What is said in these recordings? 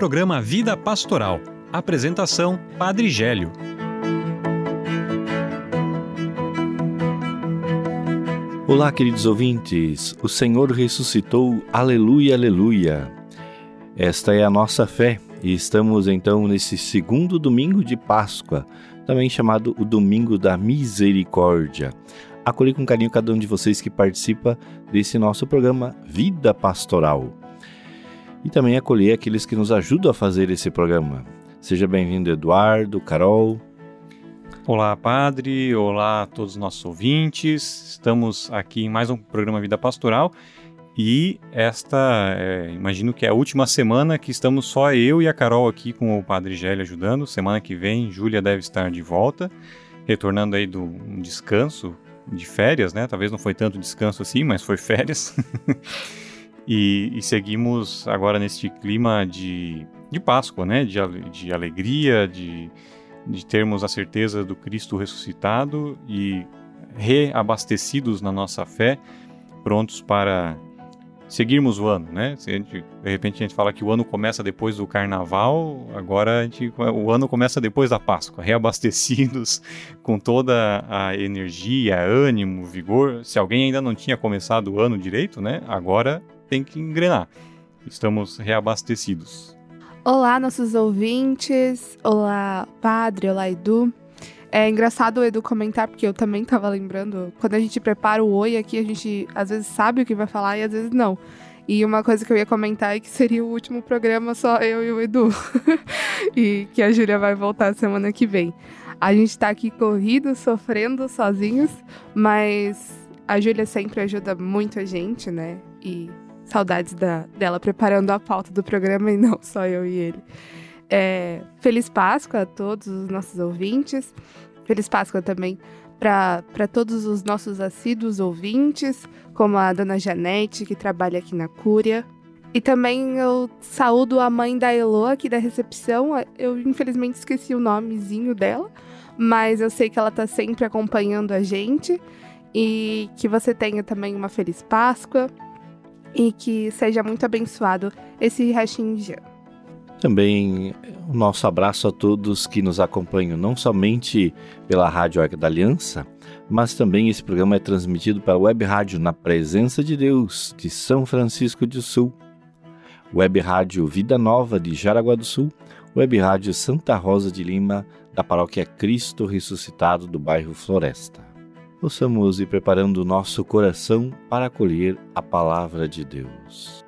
programa Vida Pastoral. Apresentação: Padre Gélio. Olá, queridos ouvintes. O Senhor ressuscitou. Aleluia, aleluia. Esta é a nossa fé e estamos então nesse segundo domingo de Páscoa, também chamado o Domingo da Misericórdia. Acolhi com carinho cada um de vocês que participa desse nosso programa Vida Pastoral. E também acolher aqueles que nos ajudam a fazer esse programa. Seja bem-vindo, Eduardo, Carol, Olá, Padre. Olá a todos os nossos ouvintes. Estamos aqui em mais um programa Vida Pastoral e esta, é, imagino que é a última semana que estamos só eu e a Carol aqui com o Padre Gélio ajudando. Semana que vem, Júlia deve estar de volta, retornando aí do um descanso de férias, né? Talvez não foi tanto descanso assim, mas foi férias. e, e, seguimos agora neste clima de, de Páscoa, né? De, de alegria, de de termos a certeza do Cristo ressuscitado e reabastecidos na nossa fé, prontos para seguirmos o ano, né? Gente, de repente a gente fala que o ano começa depois do carnaval, agora gente, o ano começa depois da Páscoa, reabastecidos com toda a energia, ânimo, vigor. Se alguém ainda não tinha começado o ano direito, né? Agora tem que engrenar. Estamos reabastecidos. Olá, nossos ouvintes. Olá, Padre. Olá, Edu. É engraçado o Edu comentar, porque eu também tava lembrando. Quando a gente prepara o oi aqui, a gente às vezes sabe o que vai falar e às vezes não. E uma coisa que eu ia comentar é que seria o último programa só eu e o Edu. e que a Júlia vai voltar semana que vem. A gente tá aqui corrido, sofrendo sozinhos, mas a Júlia sempre ajuda muito a gente, né? E Saudades da, dela preparando a pauta do programa e não só eu e ele. É, Feliz Páscoa a todos os nossos ouvintes. Feliz Páscoa também para todos os nossos assíduos ouvintes, como a dona Janete, que trabalha aqui na Cúria. E também eu saúdo a mãe da Elo aqui da recepção. Eu infelizmente esqueci o nomezinho dela, mas eu sei que ela está sempre acompanhando a gente. E que você tenha também uma feliz Páscoa e que seja muito abençoado esse restinho de ano. Também o nosso abraço a todos que nos acompanham, não somente pela Rádio Arca da Aliança, mas também esse programa é transmitido pela Web Rádio Na Presença de Deus, de São Francisco do Sul, Web Rádio Vida Nova de Jaraguá do Sul, Web Rádio Santa Rosa de Lima, da paróquia Cristo Ressuscitado do bairro Floresta possamos ir preparando o nosso coração para acolher a palavra de Deus.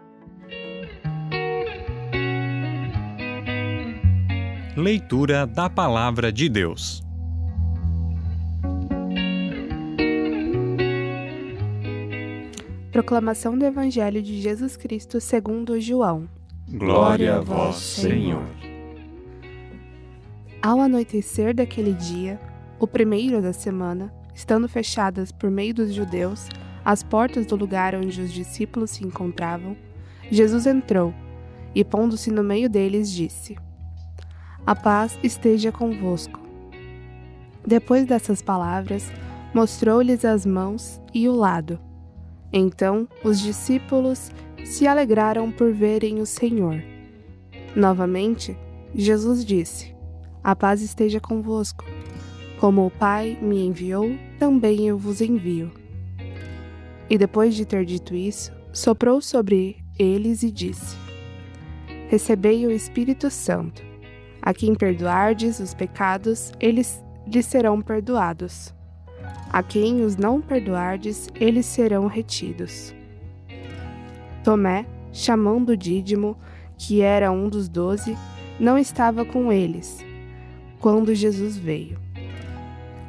Leitura da Palavra de Deus. Proclamação do Evangelho de Jesus Cristo segundo João. Glória a vós, Senhor. Ao anoitecer daquele dia, o primeiro da semana, estando fechadas por meio dos judeus as portas do lugar onde os discípulos se encontravam, Jesus entrou e, pondo-se no meio deles, disse: A paz esteja convosco. Depois dessas palavras, mostrou-lhes as mãos e o lado. Então os discípulos se alegraram por verem o Senhor. Novamente, Jesus disse: A paz esteja convosco. Como o Pai me enviou, também eu vos envio. E depois de ter dito isso, soprou sobre eles e disse: Recebei o Espírito Santo. A quem perdoardes os pecados, eles lhes serão perdoados. A quem os não perdoardes, eles serão retidos. Tomé, chamando Dídimo, que era um dos doze, não estava com eles, quando Jesus veio.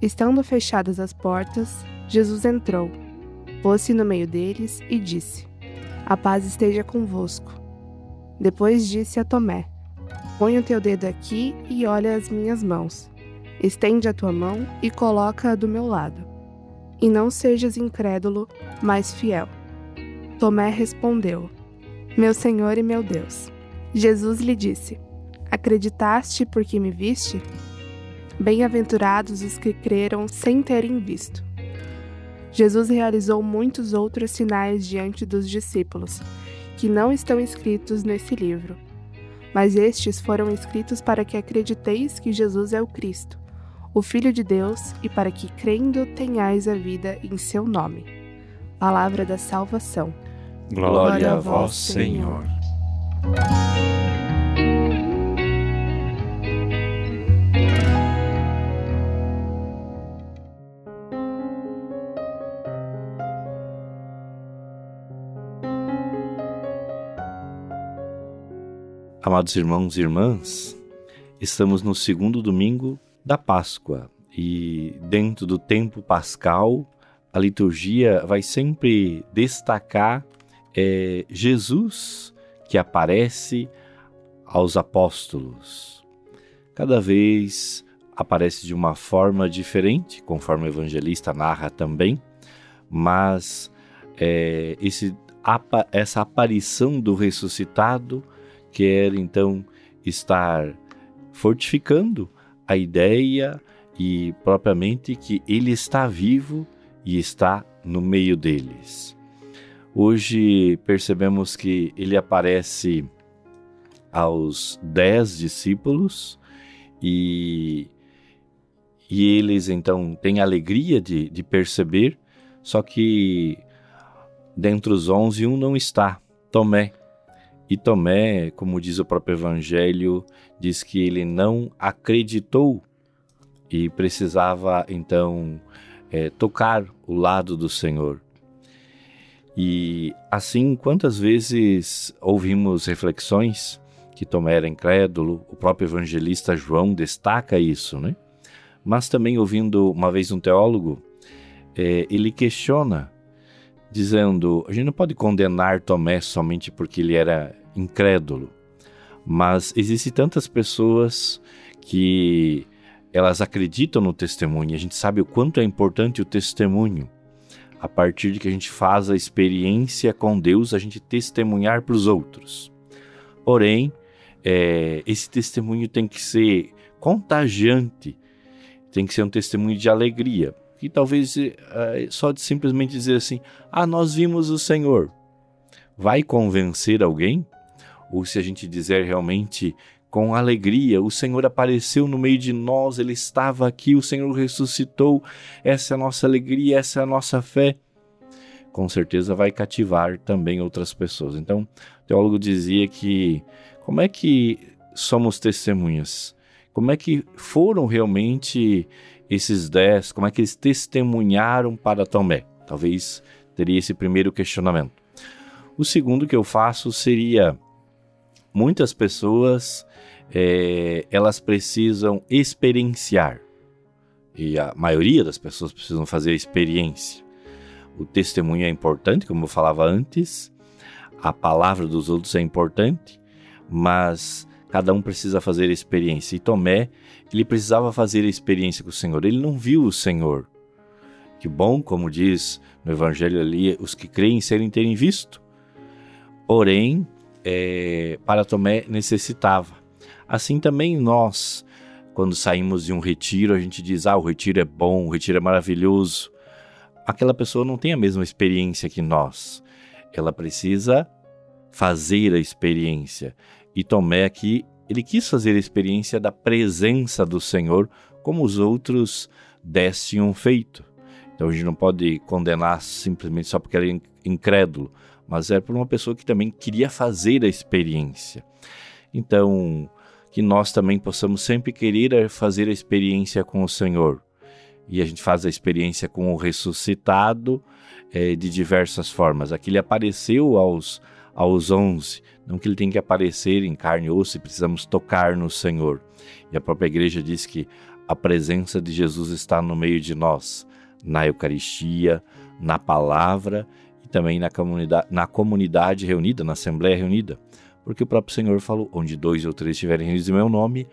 Estando fechadas as portas, Jesus entrou, pôs-se no meio deles e disse: A paz esteja convosco. Depois disse a Tomé: Põe o teu dedo aqui e olha as minhas mãos. Estende a tua mão e coloca-a do meu lado. E não sejas incrédulo, mas fiel. Tomé respondeu: Meu Senhor e meu Deus. Jesus lhe disse: Acreditaste porque me viste? Bem-aventurados os que creram sem terem visto. Jesus realizou muitos outros sinais diante dos discípulos, que não estão escritos nesse livro. Mas estes foram escritos para que acrediteis que Jesus é o Cristo, o Filho de Deus, e para que, crendo, tenhais a vida em seu nome. Palavra da salvação. Glória, Glória a vós, Senhor. Amados irmãos e irmãs, estamos no segundo domingo da Páscoa e dentro do tempo pascal, a liturgia vai sempre destacar é, Jesus que aparece aos apóstolos. Cada vez aparece de uma forma diferente, conforme o evangelista narra também, mas é, esse, essa aparição do ressuscitado quer então estar fortificando a ideia e propriamente que ele está vivo e está no meio deles. Hoje percebemos que ele aparece aos dez discípulos e, e eles então têm alegria de, de perceber, só que dentre os onze um não está, Tomé. E Tomé, como diz o próprio Evangelho, diz que ele não acreditou e precisava então é, tocar o lado do Senhor. E assim, quantas vezes ouvimos reflexões que Tomé era incrédulo, o próprio evangelista João destaca isso, né? Mas também ouvindo uma vez um teólogo, é, ele questiona, dizendo: a gente não pode condenar Tomé somente porque ele era incrédulo, mas existem tantas pessoas que elas acreditam no testemunho. A gente sabe o quanto é importante o testemunho. A partir de que a gente faz a experiência com Deus, a gente testemunhar para os outros. Porém, é, esse testemunho tem que ser contagiante, tem que ser um testemunho de alegria. E talvez é, só de simplesmente dizer assim: Ah, nós vimos o Senhor. Vai convencer alguém? Ou se a gente dizer realmente com alegria. O Senhor apareceu no meio de nós, Ele estava aqui, o Senhor ressuscitou. Essa é a nossa alegria, essa é a nossa fé. Com certeza vai cativar também outras pessoas. Então, o teólogo dizia que como é que somos testemunhas? Como é que foram realmente esses dez? Como é que eles testemunharam para Tomé? Talvez teria esse primeiro questionamento. O segundo que eu faço seria muitas pessoas é, elas precisam experienciar e a maioria das pessoas precisam fazer a experiência. O testemunho é importante, como eu falava antes, a palavra dos outros é importante, mas cada um precisa fazer a experiência. E Tomé, ele precisava fazer a experiência com o Senhor. Ele não viu o Senhor. Que bom, como diz no Evangelho ali, os que creem serem terem visto. Porém, é, para Tomé necessitava. Assim também nós, quando saímos de um retiro, a gente diz: ah, o retiro é bom, o retiro é maravilhoso. Aquela pessoa não tem a mesma experiência que nós. Ela precisa fazer a experiência. E Tomé aqui, ele quis fazer a experiência da presença do Senhor, como os outros dez tinham feito. Então a gente não pode condenar simplesmente só porque era incrédulo, mas era por uma pessoa que também queria fazer a experiência. Então, que nós também possamos sempre querer fazer a experiência com o Senhor. E a gente faz a experiência com o ressuscitado é, de diversas formas. Aqui ele apareceu aos, aos onze, não que ele tem que aparecer em carne e osso, precisamos tocar no Senhor. E a própria igreja diz que a presença de Jesus está no meio de nós, na Eucaristia, na palavra e também na comunidade, na comunidade reunida, na Assembleia reunida, porque o próprio Senhor falou: onde dois ou três estiverem reunidos em meu nome,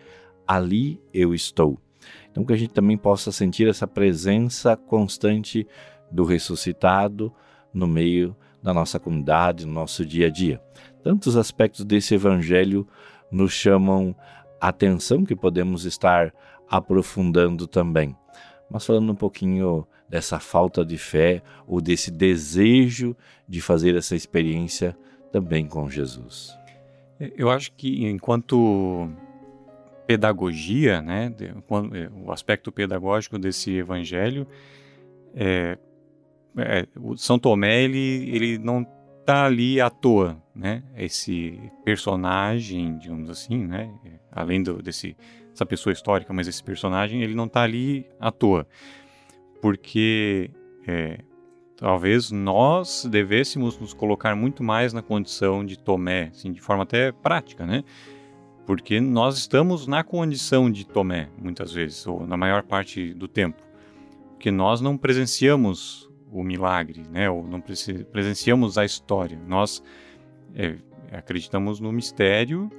ali eu estou. Então, que a gente também possa sentir essa presença constante do ressuscitado no meio da nossa comunidade, no nosso dia a dia. Tantos aspectos desse evangelho nos chamam atenção que podemos estar aprofundando também. Mas falando um pouquinho dessa falta de fé ou desse desejo de fazer essa experiência também com Jesus. Eu acho que enquanto pedagogia, né, é, o aspecto pedagógico desse evangelho, é, é, o São Tomé ele, ele não está ali à toa, né? Esse personagem, digamos assim, né? Além do, desse essa pessoa histórica, mas esse personagem ele não está ali à toa, porque é, talvez nós devêssemos nos colocar muito mais na condição de Tomé, assim, de forma até prática, né? Porque nós estamos na condição de Tomé, muitas vezes, ou na maior parte do tempo, porque nós não presenciamos o milagre, né? Ou não presenciamos a história. Nós é, acreditamos no mistério,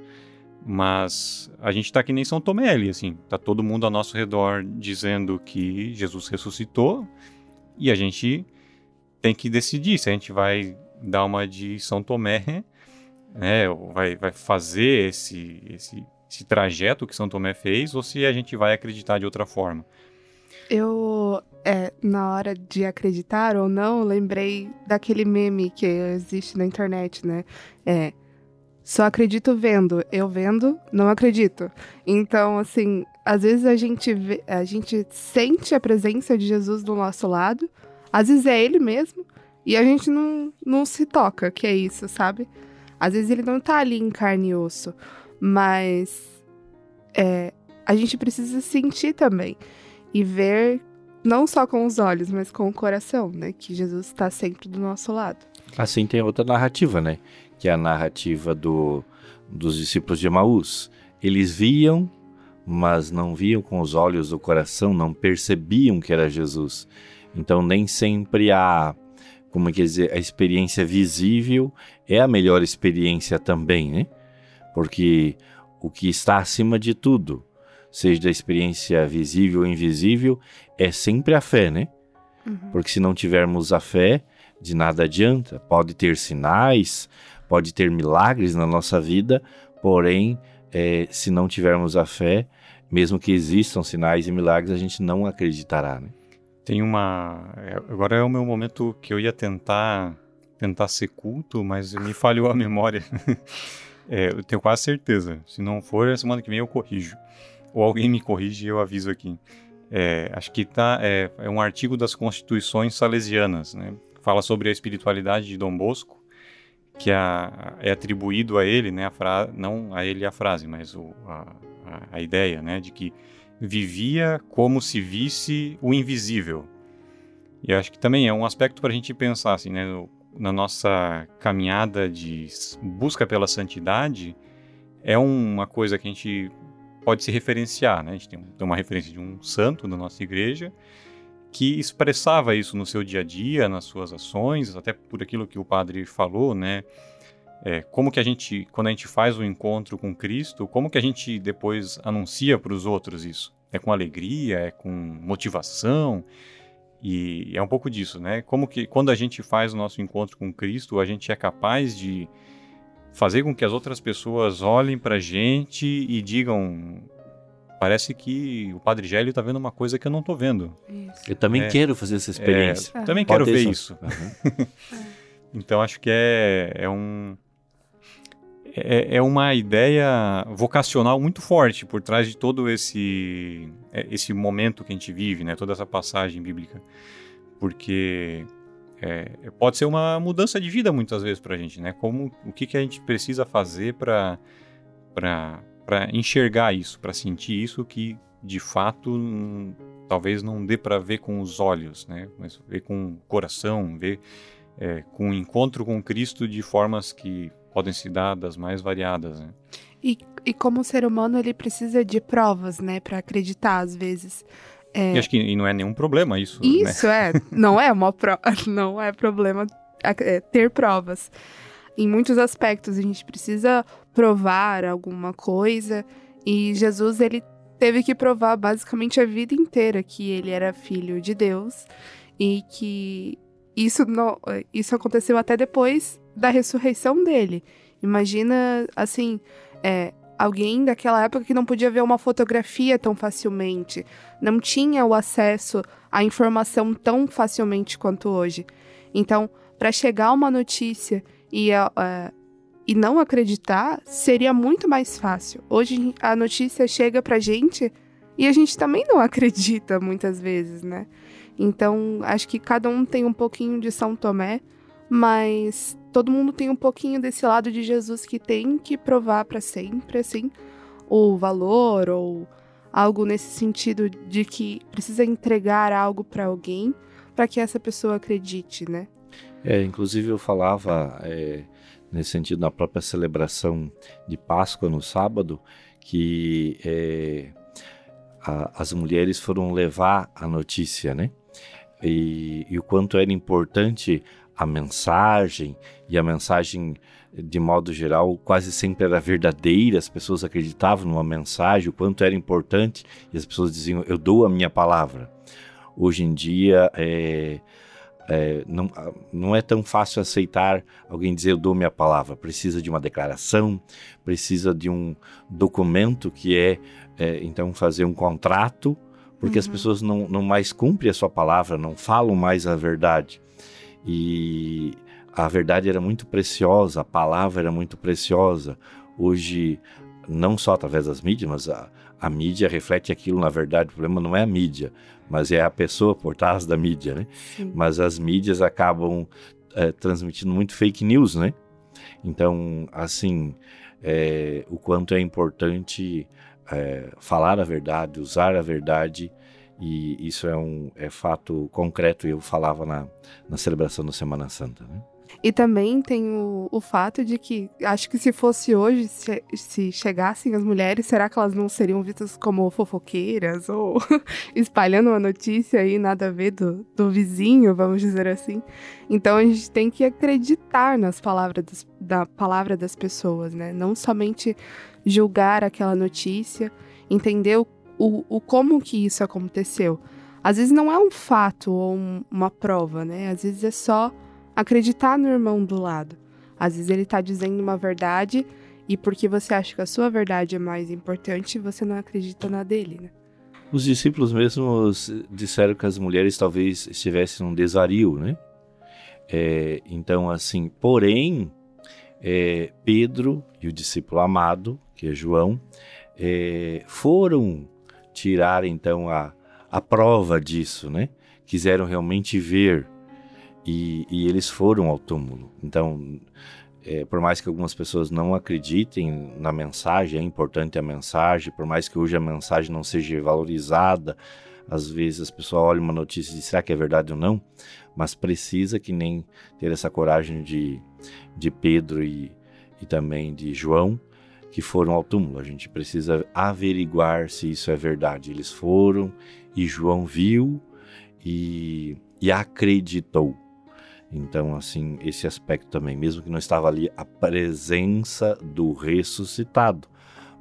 mas a gente está que nem São Tomé ali, assim. Tá todo mundo ao nosso redor dizendo que Jesus ressuscitou e a gente tem que decidir se a gente vai dar uma de São Tomé, né? Vai, vai fazer esse, esse, esse trajeto que São Tomé fez ou se a gente vai acreditar de outra forma. Eu, é, na hora de acreditar ou não, lembrei daquele meme que existe na internet, né? É, só acredito vendo. Eu vendo, não acredito. Então, assim, às vezes a gente, vê, a gente sente a presença de Jesus do nosso lado, às vezes é ele mesmo, e a gente não, não se toca, que é isso, sabe? Às vezes ele não tá ali em carne e osso, mas é, a gente precisa sentir também e ver não só com os olhos, mas com o coração, né? Que Jesus está sempre do nosso lado. Assim tem outra narrativa, né? Que é a narrativa do, dos discípulos de Emaús. Eles viam, mas não viam com os olhos do coração, não percebiam que era Jesus. Então nem sempre a como quer dizer, a experiência visível é a melhor experiência também, né? Porque o que está acima de tudo seja da experiência visível ou invisível, é sempre a fé, né? Uhum. Porque se não tivermos a fé, de nada adianta. Pode ter sinais, pode ter milagres na nossa vida, porém, é, se não tivermos a fé, mesmo que existam sinais e milagres, a gente não acreditará, né? Tem uma. É, agora é o meu momento que eu ia tentar tentar ser culto, mas me falhou a memória. é, eu tenho quase certeza. Se não for, semana que vem eu corrijo ou alguém me corrige e eu aviso aqui. É, acho que tá, é, é, um artigo das Constituições Salesianas, né? Fala sobre a espiritualidade de Dom Bosco, que a, é atribuído a ele, né? A fra, não a ele a frase, mas o, a, a, ideia, né? De que vivia como se visse o invisível. E acho que também é um aspecto para a gente pensar, assim, né? No, na nossa caminhada de busca pela santidade, é uma coisa que a gente pode se referenciar. Né? A gente tem uma referência de um santo da nossa igreja que expressava isso no seu dia a dia, nas suas ações, até por aquilo que o padre falou, né? É, como que a gente, quando a gente faz o um encontro com Cristo, como que a gente depois anuncia para os outros isso? É com alegria, é com motivação, e é um pouco disso, né? Como que quando a gente faz o nosso encontro com Cristo, a gente é capaz de fazer com que as outras pessoas olhem para a gente e digam parece que o Padre Gélio está vendo uma coisa que eu não estou vendo. Isso. Eu também é, quero fazer essa experiência. É, também Pode quero ver isso. isso. Uhum. então acho que é, é um é, é, uma ideia vocacional muito forte por trás de todo esse é, esse momento que a gente vive, né? Toda essa passagem bíblica, porque é, pode ser uma mudança de vida muitas vezes para a gente, né? Como o que, que a gente precisa fazer para para enxergar isso, para sentir isso que de fato talvez não dê para ver com os olhos, né? Mas ver com o coração, ver é, com o encontro com Cristo de formas que podem se dar das mais variadas. Né? E, e como ser humano ele precisa de provas, né, para acreditar às vezes. É... E acho que não é nenhum problema isso. Isso né? é, não é uma pro... não é problema é, ter provas. Em muitos aspectos. A gente precisa provar alguma coisa e Jesus ele teve que provar basicamente a vida inteira que ele era filho de Deus e que isso não, isso aconteceu até depois da ressurreição dele. Imagina assim, é, alguém daquela época que não podia ver uma fotografia tão facilmente, não tinha o acesso à informação tão facilmente quanto hoje. Então, para chegar uma notícia e, uh, e não acreditar, seria muito mais fácil. Hoje a notícia chega pra gente e a gente também não acredita muitas vezes, né? Então, acho que cada um tem um pouquinho de São Tomé, mas todo mundo tem um pouquinho desse lado de Jesus que tem que provar para sempre, assim, o valor ou algo nesse sentido de que precisa entregar algo para alguém para que essa pessoa acredite, né? É, inclusive eu falava é, nesse sentido na própria celebração de Páscoa no sábado que é, a, as mulheres foram levar a notícia, né? E, e o quanto era importante a mensagem e a mensagem de modo geral quase sempre era verdadeira, as pessoas acreditavam numa mensagem, o quanto era importante e as pessoas diziam eu dou a minha palavra. Hoje em dia é, é, não, não é tão fácil aceitar alguém dizer eu dou minha palavra. Precisa de uma declaração, precisa de um documento que é, é então fazer um contrato, porque uhum. as pessoas não, não mais cumprem a sua palavra, não falam mais a verdade. E a verdade era muito preciosa, a palavra era muito preciosa. Hoje, não só através das mídias, mas a, a mídia reflete aquilo, na verdade, o problema não é a mídia, mas é a pessoa por trás da mídia, né? Sim. Mas as mídias acabam é, transmitindo muito fake news, né? Então, assim, é, o quanto é importante é, falar a verdade, usar a verdade, e isso é um é fato concreto, eu falava na, na celebração da Semana Santa, né? E também tem o, o fato de que, acho que se fosse hoje, se, se chegassem as mulheres, será que elas não seriam vistas como fofoqueiras ou espalhando uma notícia aí nada a ver do, do vizinho, vamos dizer assim? Então a gente tem que acreditar nas palavras das, da palavra das pessoas, né? Não somente julgar aquela notícia, entender o, o, o como que isso aconteceu. Às vezes não é um fato ou um, uma prova, né? Às vezes é só acreditar no irmão do lado. Às vezes ele está dizendo uma verdade e porque você acha que a sua verdade é mais importante, você não acredita na dele, né? Os discípulos mesmos disseram que as mulheres talvez estivessem num desvario, né? É, então, assim, porém, é, Pedro e o discípulo amado, que é João, é, foram tirar então a, a prova disso, né? Quiseram realmente ver e, e eles foram ao túmulo. Então, é, por mais que algumas pessoas não acreditem na mensagem, é importante a mensagem, por mais que hoje a mensagem não seja valorizada, às vezes as pessoas olham uma notícia e dizem, será que é verdade ou não? Mas precisa que nem ter essa coragem de, de Pedro e, e também de João, que foram ao túmulo. A gente precisa averiguar se isso é verdade. Eles foram e João viu e, e acreditou. Então, assim, esse aspecto também, mesmo que não estava ali a presença do ressuscitado,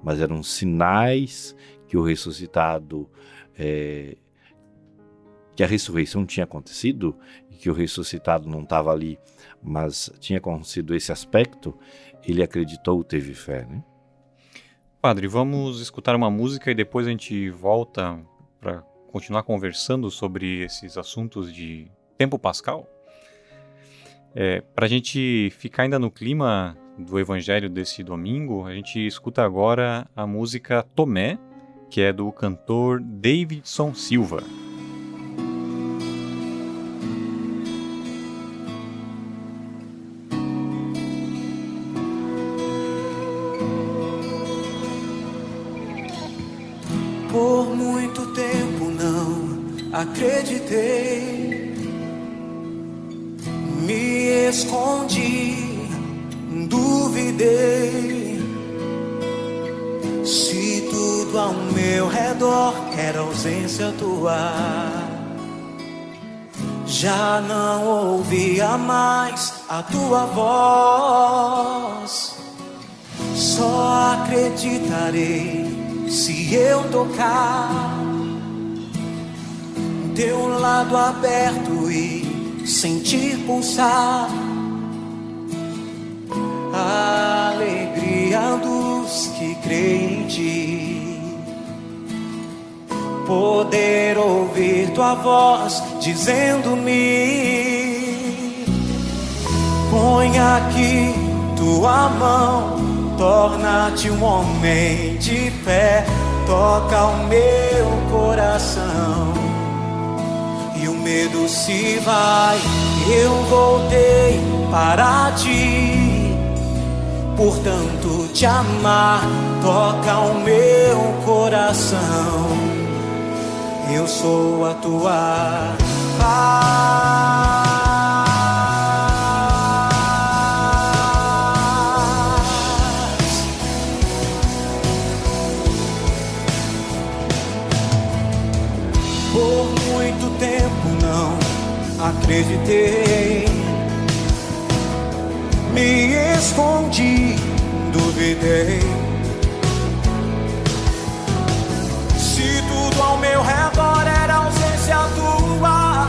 mas eram sinais que o ressuscitado, é, que a ressurreição tinha acontecido e que o ressuscitado não estava ali, mas tinha acontecido esse aspecto, ele acreditou, teve fé, né? Padre, vamos escutar uma música e depois a gente volta para continuar conversando sobre esses assuntos de tempo pascal? É, Para a gente ficar ainda no clima do evangelho desse domingo, a gente escuta agora a música Tomé, que é do cantor Davidson Silva. Por muito tempo não acreditei escondi, duvidei. Se tudo ao meu redor era ausência tua, já não ouvia mais a tua voz. Só acreditarei se eu tocar teu lado aberto e sentir pulsar a alegria dos que creem em ti. Poder ouvir tua voz dizendo-me: Põe aqui tua mão, torna-te um homem de fé, toca o meu coração. Medo se vai, eu voltei para ti. Portanto, te amar toca o meu coração. Eu sou a tua paz. Acreditei. Me escondi, duvidei. Se tudo ao meu redor era ausência tua,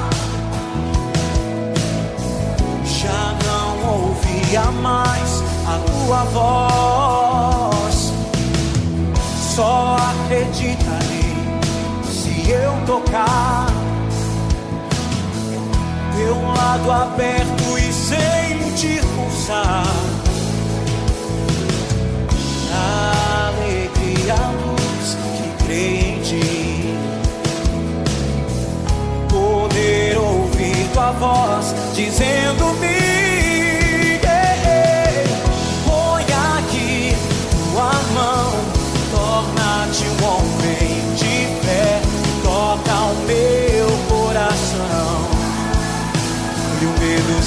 já não ouvia mais a tua voz. Só acreditarei se eu tocar ter um lado aberto e sentir pulsar alegria, a luz que crê em ti. Poder ouvir tua voz dizendo-me.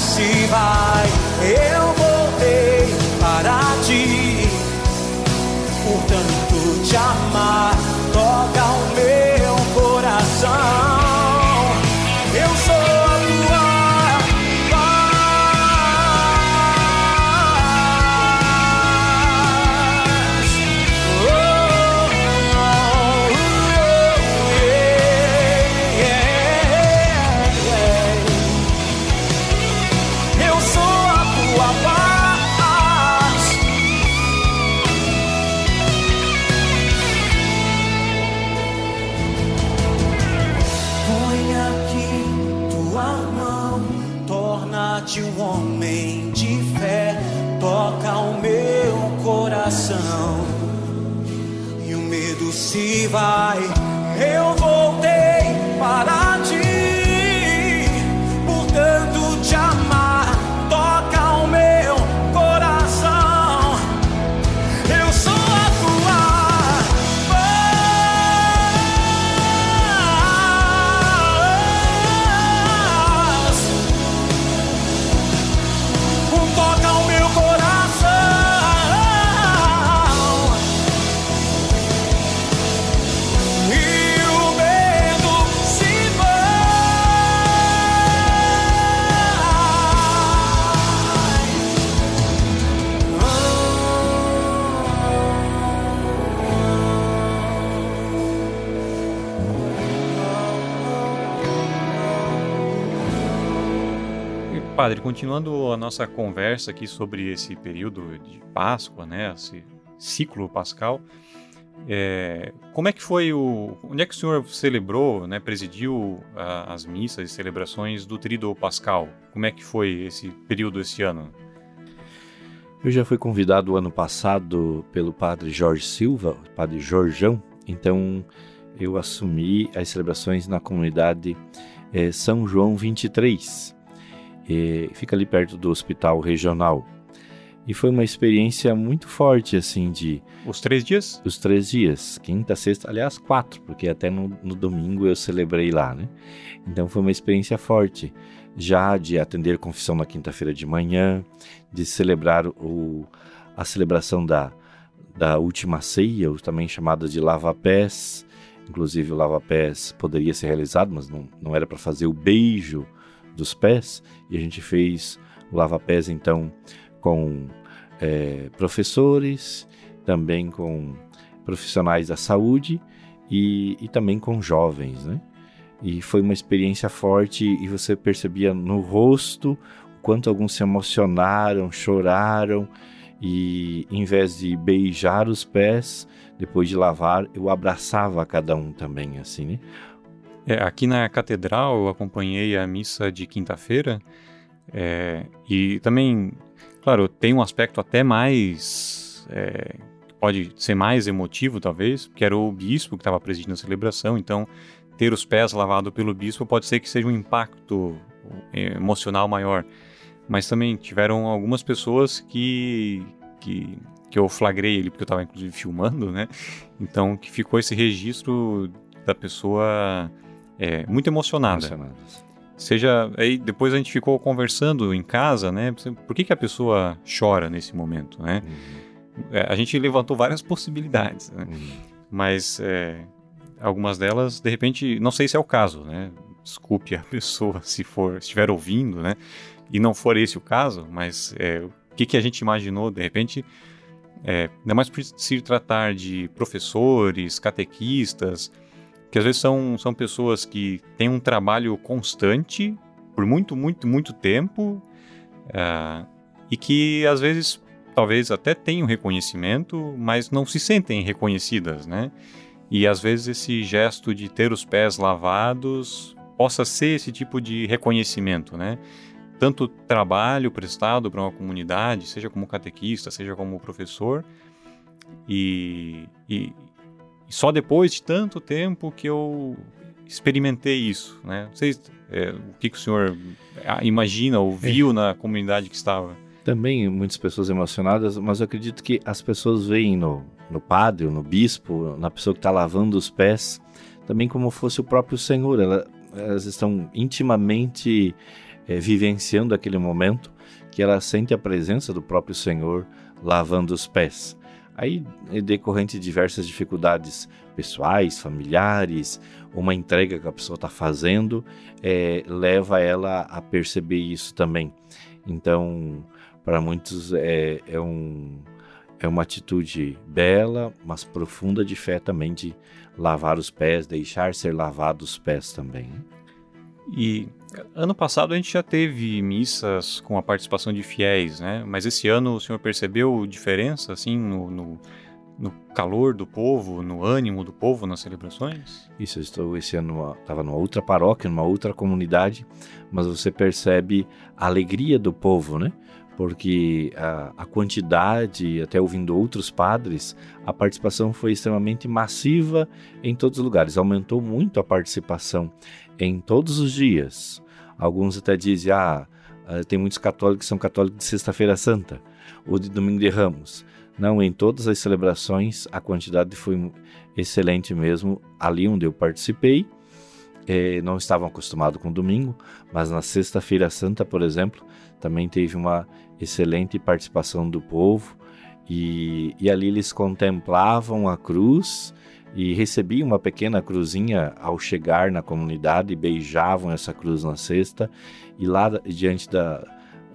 Se vai. Eu voltei para ti, portanto te amar toca o meu coração. Padre, continuando a nossa conversa aqui sobre esse período de Páscoa, né, esse ciclo pascal, é, como é que foi o, onde é que o senhor celebrou, né, presidiu a- as missas e celebrações do Tríduo Pascal? Como é que foi esse período esse ano? Eu já fui convidado ano passado pelo padre Jorge Silva, padre Jorjão, então eu assumi as celebrações na comunidade eh, São João 23, eh, fica ali perto do hospital regional. E foi uma experiência muito forte, assim, de Os três dias? os três dias, quinta, sexta, aliás, quatro, porque até no, no domingo eu celebrei lá, né? Então foi uma experiência forte, já de atender confissão na quinta-feira de manhã, de celebrar o, a celebração da, da última ceia, ou também chamada de lava-pés. Inclusive, o lava-pés poderia ser realizado, mas não, não era para fazer o beijo dos pés, e a gente fez o Lava Pés, então, com é, professores, também com profissionais da saúde e, e também com jovens, né? E foi uma experiência forte e você percebia no rosto o quanto alguns se emocionaram, choraram e em vez de beijar os pés depois de lavar, eu abraçava cada um também, assim, né? É, aqui na catedral eu acompanhei a missa de quinta-feira é, e também, claro, tem um aspecto até mais é, pode ser mais emotivo, talvez, que era o bispo que estava presente na celebração, então ter os pés lavados pelo bispo pode ser que seja um impacto é, emocional maior. Mas também tiveram algumas pessoas que, que, que eu flagrei ele, porque eu estava inclusive filmando, né? Então que ficou esse registro da pessoa é, muito emocionada. Emocionadas. Seja, aí depois a gente ficou conversando em casa, né? Por que, que a pessoa chora nesse momento, né? Uhum. É, a gente levantou várias possibilidades, né? uhum. mas é, algumas delas, de repente, não sei se é o caso, né? Desculpe a pessoa se for estiver ouvindo, né? E não for esse o caso, mas é, o que, que a gente imaginou, de repente, é, ainda mais por se tratar de professores, catequistas, que às vezes são, são pessoas que têm um trabalho constante por muito, muito, muito tempo uh, e que às vezes talvez até tenham reconhecimento, mas não se sentem reconhecidas, né? E às vezes esse gesto de ter os pés lavados possa ser esse tipo de reconhecimento, né? Tanto trabalho prestado para uma comunidade, seja como catequista, seja como professor, e, e, só depois de tanto tempo que eu experimentei isso, né? Sei é, o que, que o senhor ah, imagina ou viu é. na comunidade que estava também muitas pessoas emocionadas, mas eu acredito que as pessoas veem no, no padre, no bispo, na pessoa que está lavando os pés, também como fosse o próprio Senhor. Ela, elas estão intimamente é, vivenciando aquele momento que ela sente a presença do próprio Senhor lavando os pés. Aí, decorrente de diversas dificuldades pessoais, familiares, uma entrega que a pessoa está fazendo, é, leva ela a perceber isso também. Então, para muitos é, é, um, é uma atitude bela, mas profunda de fé também de lavar os pés, deixar ser lavados os pés também. E ano passado a gente já teve missas com a participação de fiéis, né? Mas esse ano o senhor percebeu diferença assim no, no, no calor do povo, no ânimo do povo nas celebrações? Isso, eu estou esse ano estava numa outra paróquia, numa outra comunidade, mas você percebe a alegria do povo, né? porque a, a, quantidade, até ouvindo outros padres, a participação foi extremamente massiva em todos os lugares. Aumentou muito a participação em todos os dias. Alguns até dizem, ah, ah tem muitos católicos que são católicos de Sexta-feira Santa ou de Domingo de Ramos. Não, em todas as celebrações a quantidade foi excelente mesmo ali onde eu participei. Eh, não estavam acostumados com domingo, mas na Sexta-feira Santa, por exemplo, também teve uma excelente participação do povo e, e ali eles contemplavam a cruz e recebiam uma pequena cruzinha ao chegar na comunidade, beijavam essa cruz na cesta e lá diante da,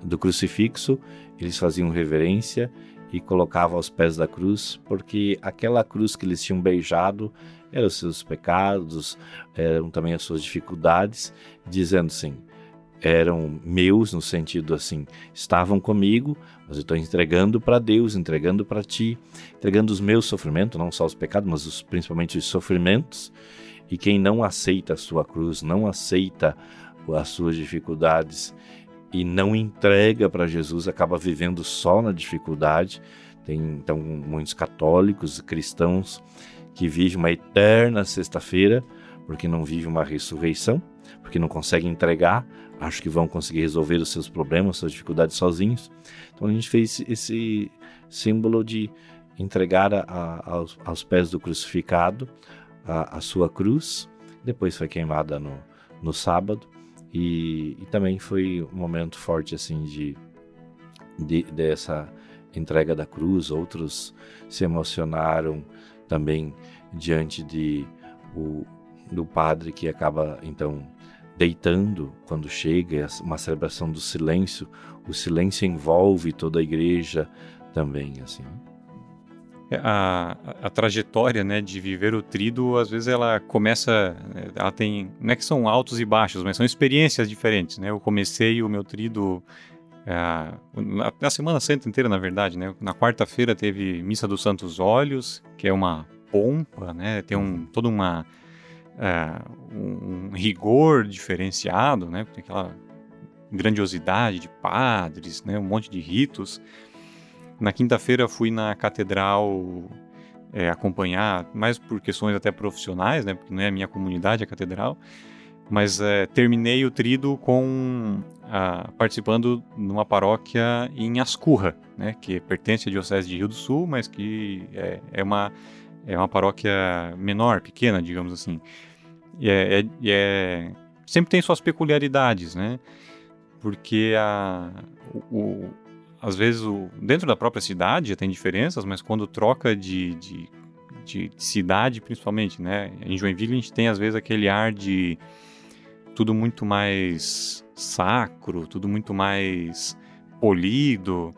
do crucifixo eles faziam reverência e colocavam aos pés da cruz, porque aquela cruz que eles tinham beijado eram seus pecados, eram também as suas dificuldades, dizendo assim: eram meus no sentido assim, estavam comigo, mas eu estou entregando para Deus, entregando para Ti, entregando os meus sofrimentos, não só os pecados, mas os, principalmente os sofrimentos. E quem não aceita a sua cruz, não aceita as suas dificuldades e não entrega para Jesus, acaba vivendo só na dificuldade. Tem então muitos católicos, cristãos que vivem uma eterna sexta-feira porque não vivem uma ressurreição, porque não conseguem entregar acham que vão conseguir resolver os seus problemas, suas dificuldades sozinhos. Então a gente fez esse símbolo de entregar a, a, aos, aos, pés do crucificado a, a, sua cruz. Depois foi queimada no, no sábado e, e, também foi um momento forte assim de, de dessa entrega da cruz. Outros se emocionaram também diante de o, do padre que acaba então deitando quando chega uma celebração do silêncio, o silêncio envolve toda a igreja também, assim. É, a, a, trajetória, né, de viver o trido, às vezes ela começa, ela tem, não é que são altos e baixos, mas são experiências diferentes, né? Eu comecei o meu trido é, na Semana Santa inteira, na verdade, né? Na quarta-feira teve Missa dos Santos Olhos, que é uma pompa, né? Tem um, toda uma é, um rigor diferenciado, né? Tem aquela grandiosidade de padres, né? Um monte de ritos. Na quinta-feira fui na catedral é, acompanhar, mais por questões até profissionais, né? Porque não é a minha comunidade a catedral. Mas é, terminei o trido com a, participando numa paróquia em Ascurra, né? Que pertence à diocese de Rio do Sul, mas que é, é uma é uma paróquia menor, pequena, digamos assim. E é, é, é, sempre tem suas peculiaridades, né? Porque a, o, o, às vezes o, dentro da própria cidade já tem diferenças, mas quando troca de, de, de, cidade, principalmente, né? Em Joinville a gente tem às vezes aquele ar de tudo muito mais sacro, tudo muito mais polido.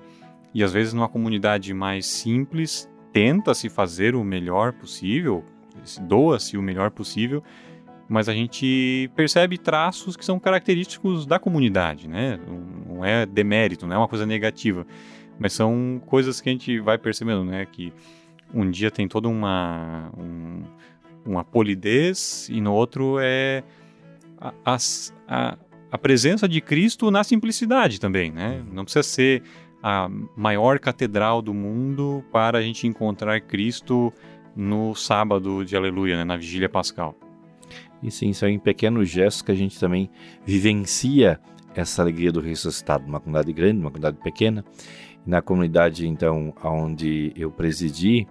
E às vezes numa comunidade mais simples tenta-se fazer o melhor possível, doa-se o melhor possível, mas a gente percebe traços que são característicos da comunidade, né? Não é demérito, não é uma coisa negativa, mas são coisas que a gente vai percebendo, né? Que um dia tem toda uma um, uma polidez e no outro é a, a, a presença de Cristo na simplicidade também, né? Não precisa ser a maior catedral do mundo para a gente encontrar Cristo no sábado de Aleluia, né, na vigília pascal. E sim, são em pequenos gestos que a gente também vivencia essa alegria do ressuscitado, uma comunidade grande, uma comunidade pequena. Na comunidade, então, onde eu presidi,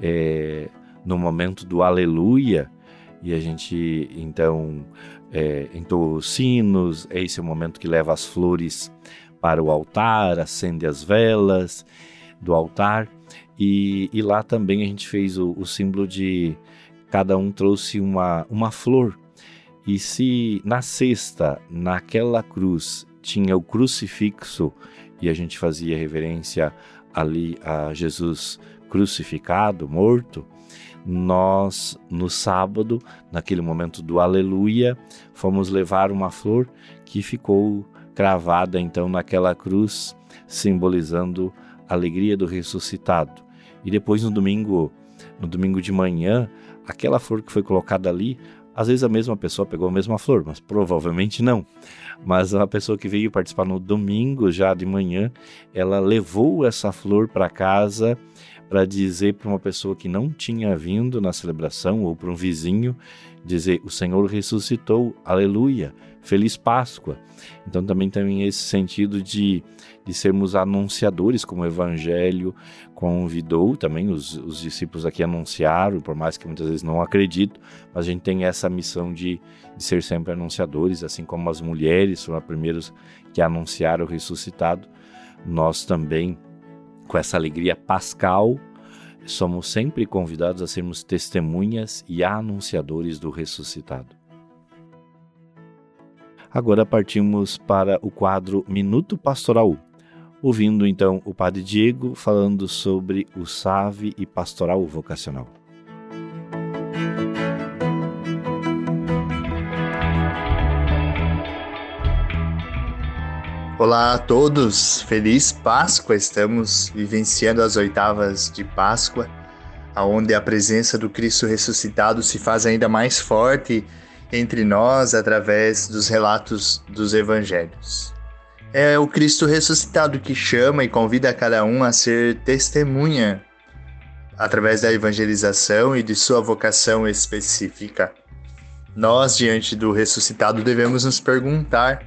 é, no momento do Aleluia, e a gente, então, é, entoa os sinos, é esse o momento que leva as flores para o altar, acende as velas do altar. E, e lá também a gente fez o, o símbolo de cada um trouxe uma, uma flor. E se na sexta, naquela cruz, tinha o crucifixo e a gente fazia reverência ali a Jesus crucificado, morto, nós no sábado, naquele momento do aleluia, fomos levar uma flor que ficou cravada então naquela cruz, simbolizando a alegria do ressuscitado. E depois no domingo, no domingo de manhã, aquela flor que foi colocada ali, às vezes a mesma pessoa pegou a mesma flor, mas provavelmente não. Mas a pessoa que veio participar no domingo já de manhã, ela levou essa flor para casa para dizer para uma pessoa que não tinha vindo na celebração ou para um vizinho dizer o Senhor ressuscitou, aleluia, feliz Páscoa. Então também tem esse sentido de, de sermos anunciadores, como o Evangelho convidou também os, os discípulos aqui anunciaram, por mais que muitas vezes não acreditam, mas a gente tem essa missão de, de ser sempre anunciadores, assim como as mulheres foram as primeiras que anunciaram o ressuscitado, nós também com essa alegria pascal somos sempre convidados a sermos testemunhas e anunciadores do ressuscitado. Agora partimos para o quadro Minuto Pastoral, ouvindo então o Padre Diego falando sobre o SAVE e pastoral vocacional. Olá a todos, feliz Páscoa! Estamos vivenciando as oitavas de Páscoa, onde a presença do Cristo ressuscitado se faz ainda mais forte entre nós através dos relatos dos evangelhos. É o Cristo ressuscitado que chama e convida cada um a ser testemunha através da evangelização e de sua vocação específica. Nós, diante do ressuscitado, devemos nos perguntar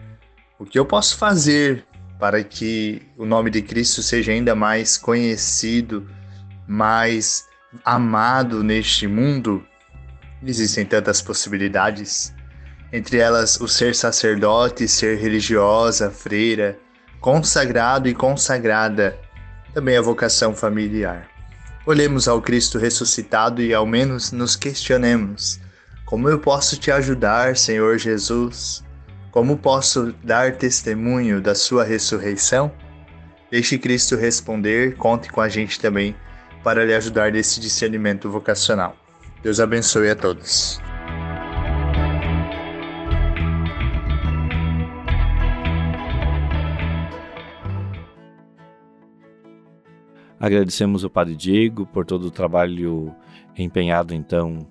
o que eu posso fazer para que o nome de Cristo seja ainda mais conhecido, mais amado neste mundo? Existem tantas possibilidades, entre elas o ser sacerdote, ser religiosa, freira, consagrado e consagrada, também a vocação familiar. Olhemos ao Cristo ressuscitado e ao menos nos questionemos: como eu posso te ajudar, Senhor Jesus? Como posso dar testemunho da sua ressurreição? Deixe Cristo responder, conte com a gente também para lhe ajudar nesse discernimento vocacional. Deus abençoe a todos. Agradecemos o Padre Diego por todo o trabalho empenhado, então,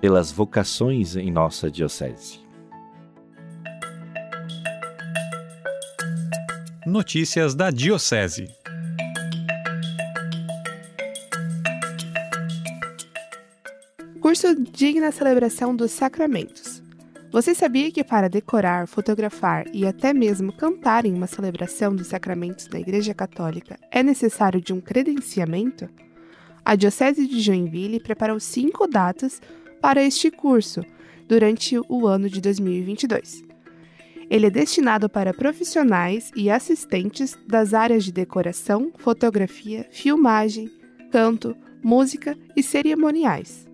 pelas vocações em nossa Diocese. Notícias da Diocese. Curso Digna Celebração dos Sacramentos. Você sabia que para decorar, fotografar e até mesmo cantar em uma celebração dos sacramentos da Igreja Católica é necessário de um credenciamento? A Diocese de Joinville preparou cinco datas para este curso durante o ano de 2022. Ele é destinado para profissionais e assistentes das áreas de decoração, fotografia, filmagem, canto, música e cerimoniais.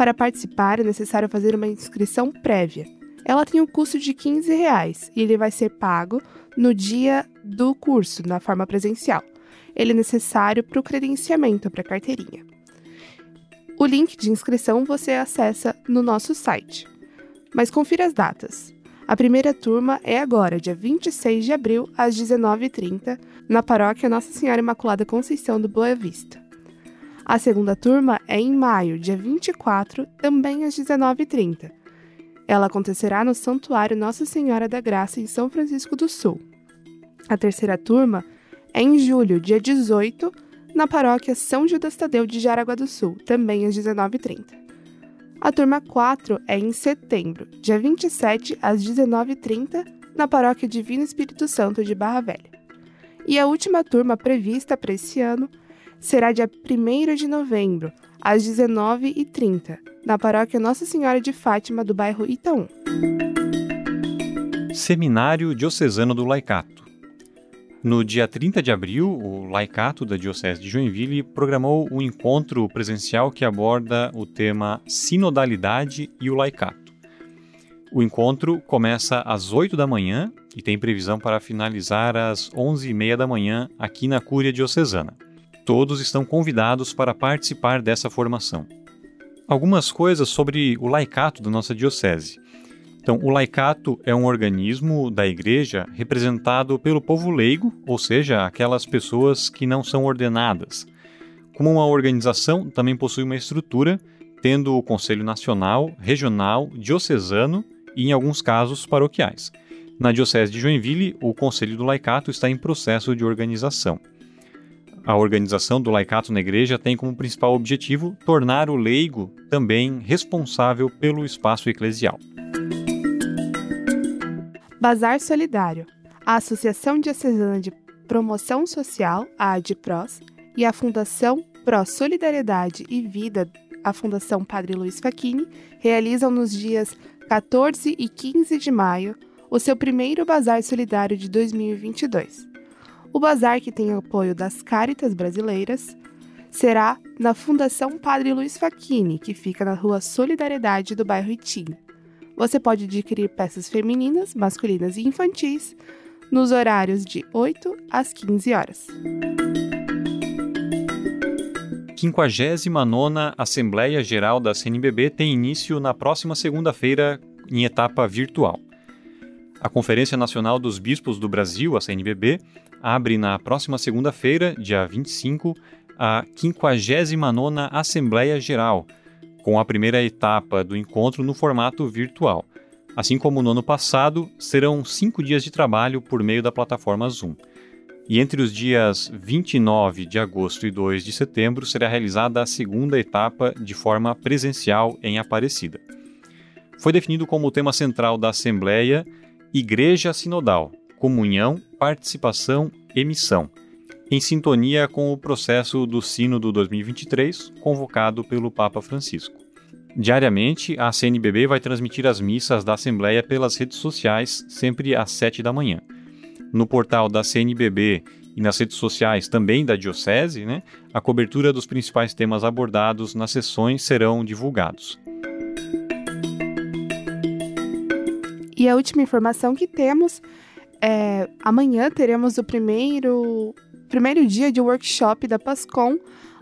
Para participar é necessário fazer uma inscrição prévia. Ela tem um custo de 15 reais, e ele vai ser pago no dia do curso, na forma presencial. Ele é necessário para o credenciamento para a carteirinha. O link de inscrição você acessa no nosso site. Mas confira as datas. A primeira turma é agora, dia 26 de abril, às 19h30, na paróquia Nossa Senhora Imaculada Conceição do Boa Vista. A segunda turma é em maio, dia 24, também às 19h30. Ela acontecerá no Santuário Nossa Senhora da Graça, em São Francisco do Sul. A terceira turma é em julho, dia 18, na paróquia São Judas Tadeu de Jaraguá do Sul, também às 19h30. A turma 4 é em setembro, dia 27 às 19h30, na paróquia Divino Espírito Santo de Barra Velha. E a última turma prevista para esse ano será dia 1 de novembro, às 19h30, na paróquia Nossa Senhora de Fátima do bairro Itaú. Seminário Diocesano do Laicato. No dia 30 de abril, o Laicato da Diocese de Joinville programou um encontro presencial que aborda o tema Sinodalidade e o Laicato. O encontro começa às 8 da manhã e tem previsão para finalizar às 11h30 da manhã aqui na Cúria Diocesana todos estão convidados para participar dessa formação. Algumas coisas sobre o laicato da nossa diocese. Então, o laicato é um organismo da igreja representado pelo povo leigo, ou seja, aquelas pessoas que não são ordenadas. Como uma organização, também possui uma estrutura, tendo o Conselho Nacional, Regional, Diocesano e, em alguns casos, paroquiais. Na Diocese de Joinville, o Conselho do Laicato está em processo de organização. A organização do laicato na igreja tem como principal objetivo tornar o leigo também responsável pelo espaço eclesial. Bazar Solidário. A Associação Diocesana de Promoção Social, a ADPROS, e a Fundação Pro Solidariedade e Vida, a Fundação Padre Luiz Facchini, realizam nos dias 14 e 15 de maio o seu primeiro Bazar Solidário de 2022. O bazar, que tem apoio das Caritas Brasileiras, será na Fundação Padre Luiz Facchini, que fica na Rua Solidariedade do bairro Itinho. Você pode adquirir peças femininas, masculinas e infantis nos horários de 8 às 15 horas. 59 Assembleia Geral da CNBB tem início na próxima segunda-feira em etapa virtual. A Conferência Nacional dos Bispos do Brasil, a CNBB, abre na próxima segunda-feira, dia 25, a 59ª Assembleia Geral, com a primeira etapa do encontro no formato virtual. Assim como no ano passado, serão cinco dias de trabalho por meio da plataforma Zoom. E entre os dias 29 de agosto e 2 de setembro será realizada a segunda etapa de forma presencial em Aparecida. Foi definido como tema central da Assembleia Igreja Sinodal, comunhão, participação e missão, em sintonia com o processo do Sínodo 2023, convocado pelo Papa Francisco. Diariamente, a CNBB vai transmitir as missas da Assembleia pelas redes sociais, sempre às 7 da manhã. No portal da CNBB e nas redes sociais também da Diocese, né, a cobertura dos principais temas abordados nas sessões serão divulgados. E a última informação que temos é amanhã teremos o primeiro, primeiro dia de workshop da Pascom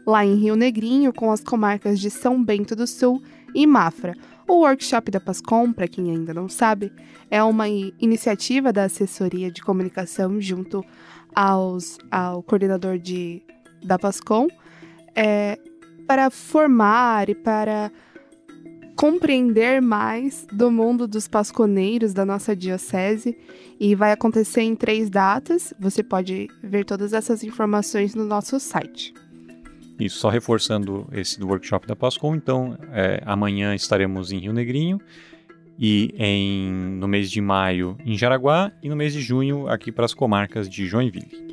lá em Rio Negrinho com as comarcas de São Bento do Sul e Mafra. O workshop da Pascom, para quem ainda não sabe, é uma iniciativa da assessoria de comunicação junto aos, ao coordenador de, da Pascom é, para formar e para compreender mais do mundo dos pasconeiros da nossa diocese e vai acontecer em três datas. Você pode ver todas essas informações no nosso site. Isso, só reforçando esse workshop da Pascom, então é, amanhã estaremos em Rio Negrinho e em, no mês de maio em Jaraguá e no mês de junho aqui para as comarcas de Joinville.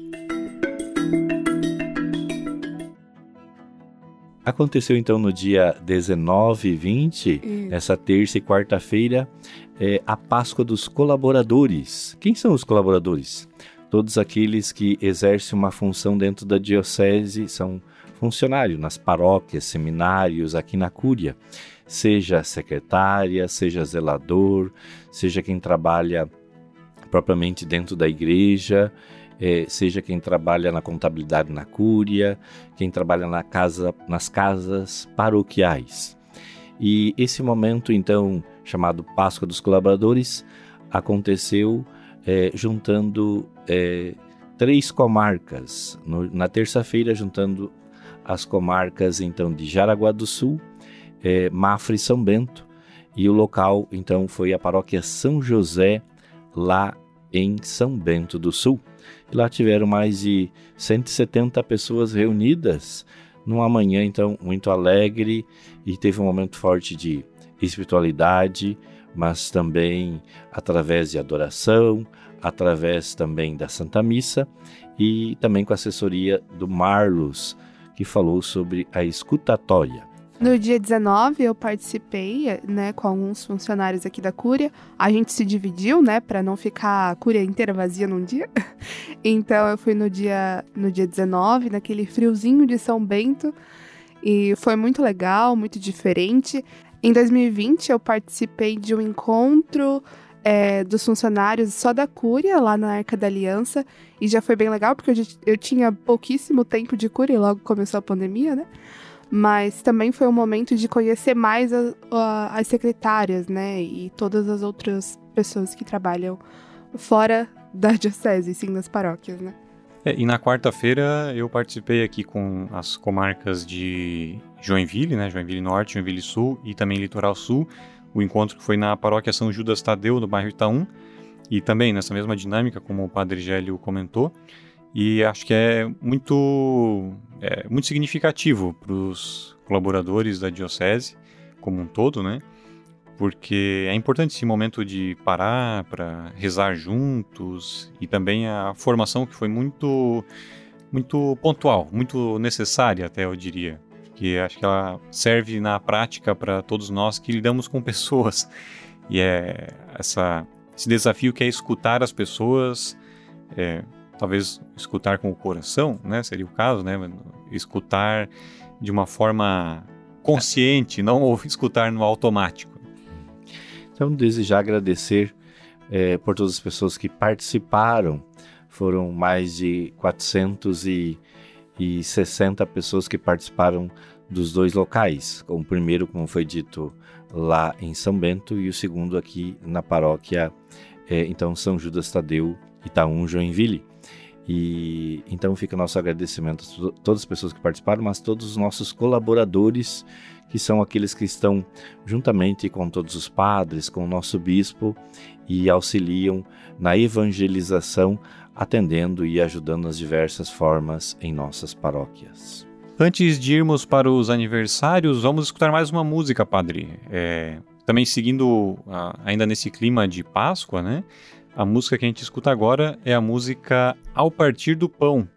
Aconteceu então no dia 19 e 20, essa terça e quarta-feira, é, a Páscoa dos colaboradores. Quem são os colaboradores? Todos aqueles que exercem uma função dentro da diocese são funcionário nas paróquias, seminários, aqui na Cúria, seja secretária, seja zelador, seja quem trabalha propriamente dentro da igreja, é, seja quem trabalha na contabilidade na Cúria, quem trabalha na casa, nas casas paroquiais. E esse momento, então, chamado Páscoa dos Colaboradores, aconteceu é, juntando é, três comarcas. No, na terça-feira, juntando as comarcas então de Jaraguá do Sul, é, Mafra e São Bento, e o local então foi a paróquia São José, lá em São Bento do Sul. E lá tiveram mais de 170 pessoas reunidas numa manhã então muito alegre e teve um momento forte de espiritualidade, mas também através de adoração, através também da Santa Missa e também com a assessoria do Marlos, que falou sobre a escutatória. No dia 19 eu participei, né, com alguns funcionários aqui da Cúria. A gente se dividiu, né, para não ficar a Cúria inteira vazia num dia. Então eu fui no dia no dia 19, naquele friozinho de São Bento, e foi muito legal, muito diferente. Em 2020 eu participei de um encontro é, dos funcionários só da Cúria, lá na Arca da Aliança, e já foi bem legal, porque eu, eu tinha pouquíssimo tempo de Cúria e logo começou a pandemia, né? Mas também foi um momento de conhecer mais a, a, as secretárias, né? E todas as outras pessoas que trabalham fora da diocese, sim, nas paróquias, né? É, e na quarta-feira eu participei aqui com as comarcas de Joinville, né? Joinville Norte, Joinville Sul e também Litoral Sul o encontro foi na paróquia São Judas Tadeu, no bairro Itaú, e também nessa mesma dinâmica, como o Padre Gélio comentou, e acho que é muito, é, muito significativo para os colaboradores da Diocese como um todo, né? Porque é importante esse momento de parar para rezar juntos e também a formação que foi muito, muito pontual, muito necessária até eu diria que acho que ela serve na prática para todos nós que lidamos com pessoas. E é essa, esse desafio que é escutar as pessoas, é, talvez escutar com o coração, né? Seria o caso, né? Escutar de uma forma consciente, não escutar no automático. Então, desejar agradecer é, por todas as pessoas que participaram. Foram mais de 400 e e 60 pessoas que participaram dos dois locais. O primeiro, como foi dito, lá em São Bento e o segundo aqui na paróquia, é, então São Judas Tadeu, Itaú, Joinville. E então fica nosso agradecimento a todas as pessoas que participaram, mas todos os nossos colaboradores, que são aqueles que estão juntamente com todos os padres, com o nosso bispo e auxiliam na evangelização atendendo e ajudando nas diversas formas em nossas paróquias. Antes de irmos para os aniversários, vamos escutar mais uma música, Padre. É, também seguindo ainda nesse clima de Páscoa, né? A música que a gente escuta agora é a música Ao Partir do Pão,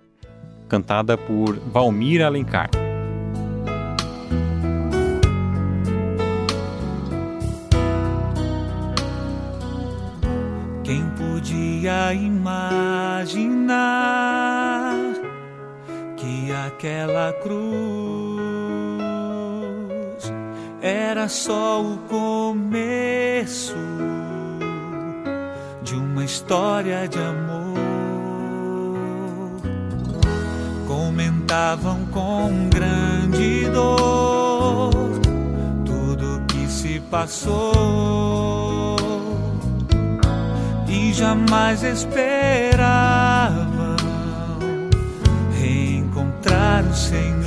cantada por Valmir Alencar. podia imaginar que aquela cruz era só o começo história de amor. Comentavam com grande dor tudo que se passou e jamais esperavam reencontrar o Senhor.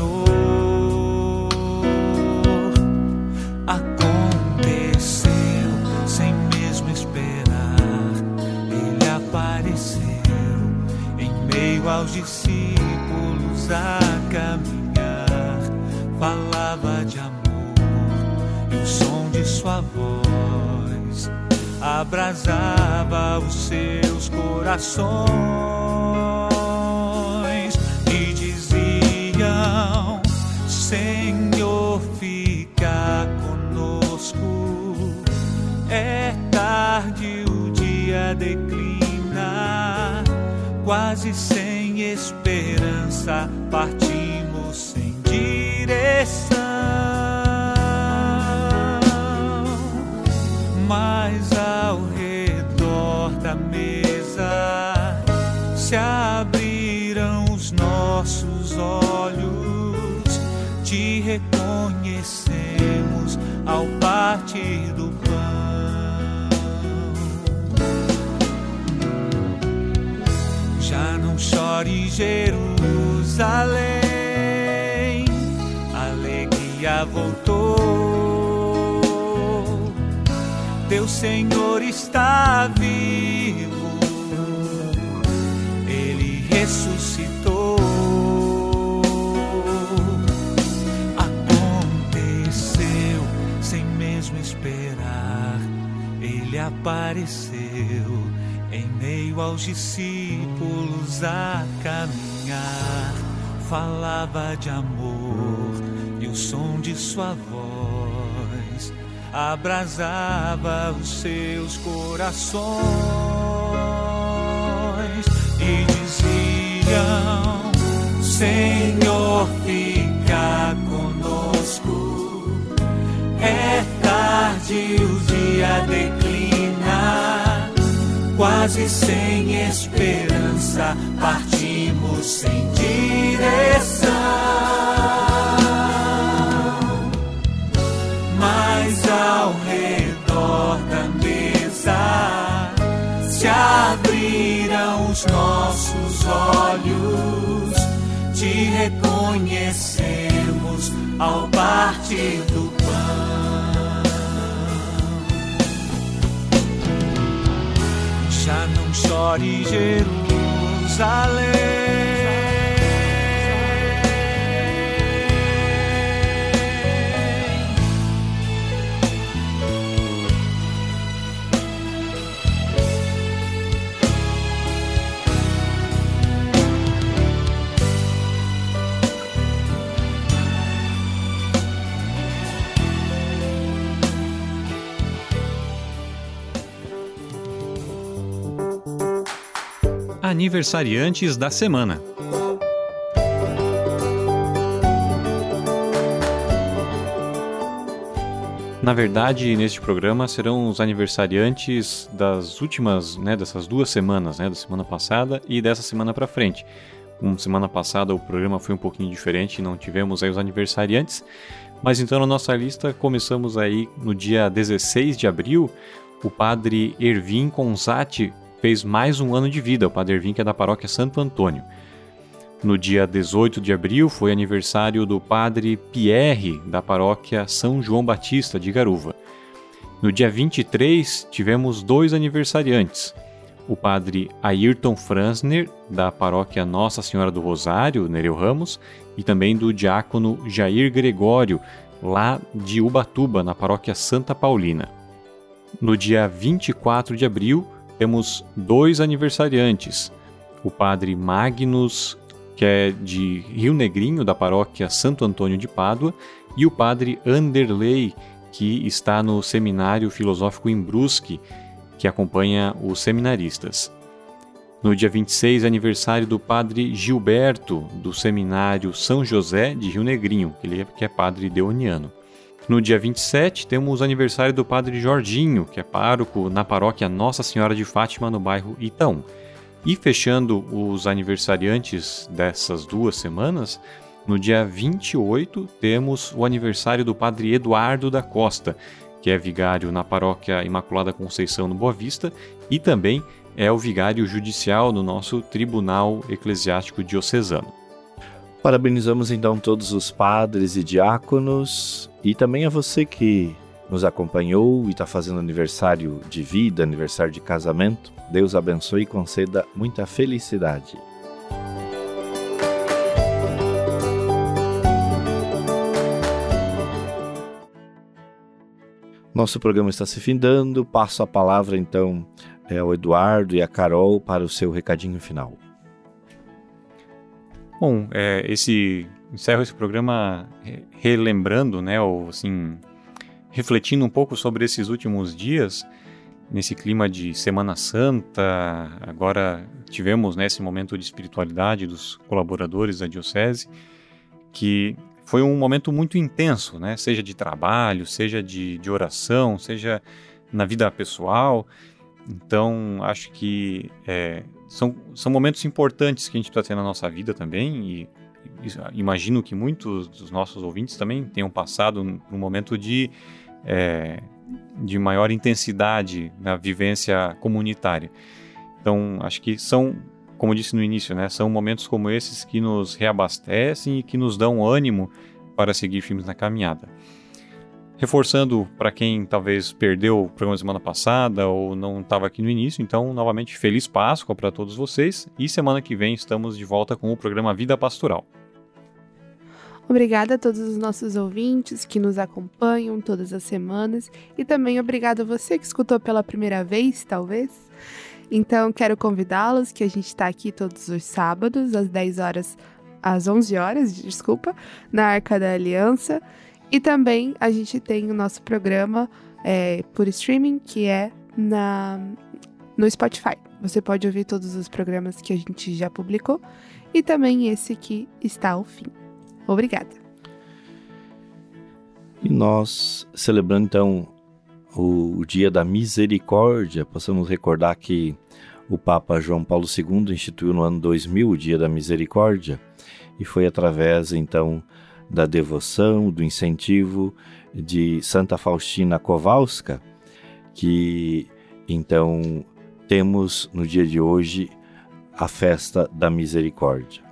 A caminhar, falava de amor e o som de sua voz abrasava os seus corações e diziam: Senhor, fica conosco. É tarde, o dia declina, quase sem esperança, partimos sem direção. Mas ao redor da mesa se abriram os nossos olhos, te reconhecemos ao partir do chore Jerusalém, alegria voltou. Teu Senhor está vivo, ele ressuscitou. Aconteceu sem mesmo esperar, ele apareceu em meio aos discípulos a caminhar, falava de amor e o som de sua voz abrasava os seus corações e diziam: Senhor, fica conosco. É tarde, o dia declina quase sem esperança, partimos sem direção. Mas ao redor da mesa se abriram os nossos olhos, te reconhecemos ao partir do chore Jerusalém. Aniversariantes da semana. Na verdade, neste programa serão os aniversariantes das últimas, né, dessas duas semanas, né, da semana passada e dessa semana para frente. Uma semana passada o programa foi um pouquinho diferente, não tivemos aí os aniversariantes, mas então na nossa lista começamos aí no dia 16 de abril, o padre Ervin Consati fez mais um ano de vida, o Padre que é da paróquia Santo Antônio. No dia 18 de abril foi aniversário do Padre Pierre, da paróquia São João Batista de Garuva. No dia 23 tivemos dois aniversariantes, o Padre Ayrton Franzner, da paróquia Nossa Senhora do Rosário, Nereu Ramos, e também do diácono Jair Gregório, lá de Ubatuba, na paróquia Santa Paulina. No dia 24 de abril temos dois aniversariantes. O padre Magnus, que é de Rio Negrinho, da paróquia Santo Antônio de Pádua, e o padre Anderley, que está no Seminário Filosófico em Brusque, que acompanha os seminaristas. No dia 26, aniversário do padre Gilberto, do Seminário São José de Rio Negrinho, ele é, que é padre deoniano. No dia 27, temos o aniversário do Padre Jorginho, que é pároco na paróquia Nossa Senhora de Fátima, no bairro Itão. E fechando os aniversariantes dessas duas semanas, no dia 28 temos o aniversário do Padre Eduardo da Costa, que é vigário na paróquia Imaculada Conceição no Boa Vista e também é o vigário judicial no nosso Tribunal Eclesiástico Diocesano. Parabenizamos então todos os padres e diáconos e também a você que nos acompanhou e está fazendo aniversário de vida, aniversário de casamento. Deus abençoe e conceda muita felicidade. Nosso programa está se findando. Passo a palavra então ao Eduardo e a Carol para o seu recadinho final. Bom, é, esse encerro esse programa relembrando, né, ou assim, refletindo um pouco sobre esses últimos dias, nesse clima de Semana Santa. Agora tivemos né, esse momento de espiritualidade dos colaboradores da diocese, que foi um momento muito intenso, né? Seja de trabalho, seja de, de oração, seja na vida pessoal. Então, acho que é, são, são momentos importantes que a gente está tendo na nossa vida também, e, imagino que muitos dos nossos ouvintes também tenham passado num momento de, é, de maior intensidade na vivência comunitária. Então, acho que são, como disse no início, né, são momentos como esses que nos reabastecem e que nos dão ânimo para seguir firmes na caminhada. Reforçando para quem talvez perdeu o programa semana passada ou não estava aqui no início, então, novamente, feliz Páscoa para todos vocês e semana que vem estamos de volta com o programa Vida Pastoral. Obrigada a todos os nossos ouvintes que nos acompanham todas as semanas e também obrigada a você que escutou pela primeira vez, talvez. Então, quero convidá-los que a gente está aqui todos os sábados, às 10 horas, às 11 horas, desculpa, na Arca da Aliança. E também a gente tem o nosso programa é, por streaming, que é na, no Spotify. Você pode ouvir todos os programas que a gente já publicou e também esse que está ao fim. Obrigada. E nós, celebrando então o, Dia da Misericórdia, possamos recordar que o Papa João Paulo II instituiu no ano 2000 o Dia da Misericórdia e foi através então da devoção, do incentivo de Santa Faustina Kowalska, que então temos no dia de hoje a festa da misericórdia.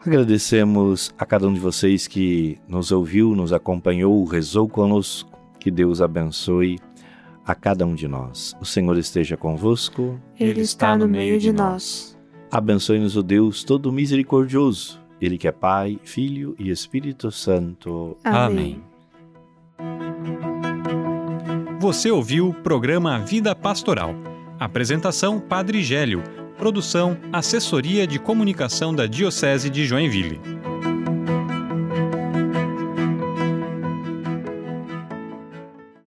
Agradecemos a cada um de vocês que nos ouviu, nos acompanhou, rezou conosco. Que Deus abençoe a cada um de nós. O Senhor esteja convosco. Ele está no meio de nós. Abençoe-nos o Deus todo misericordioso ele que é Pai, Filho e Espírito Santo. Amém. Você ouviu o programa Vida Pastoral. Apresentação Padre Gélio. Produção Assessoria de Comunicação da Diocese de Joinville.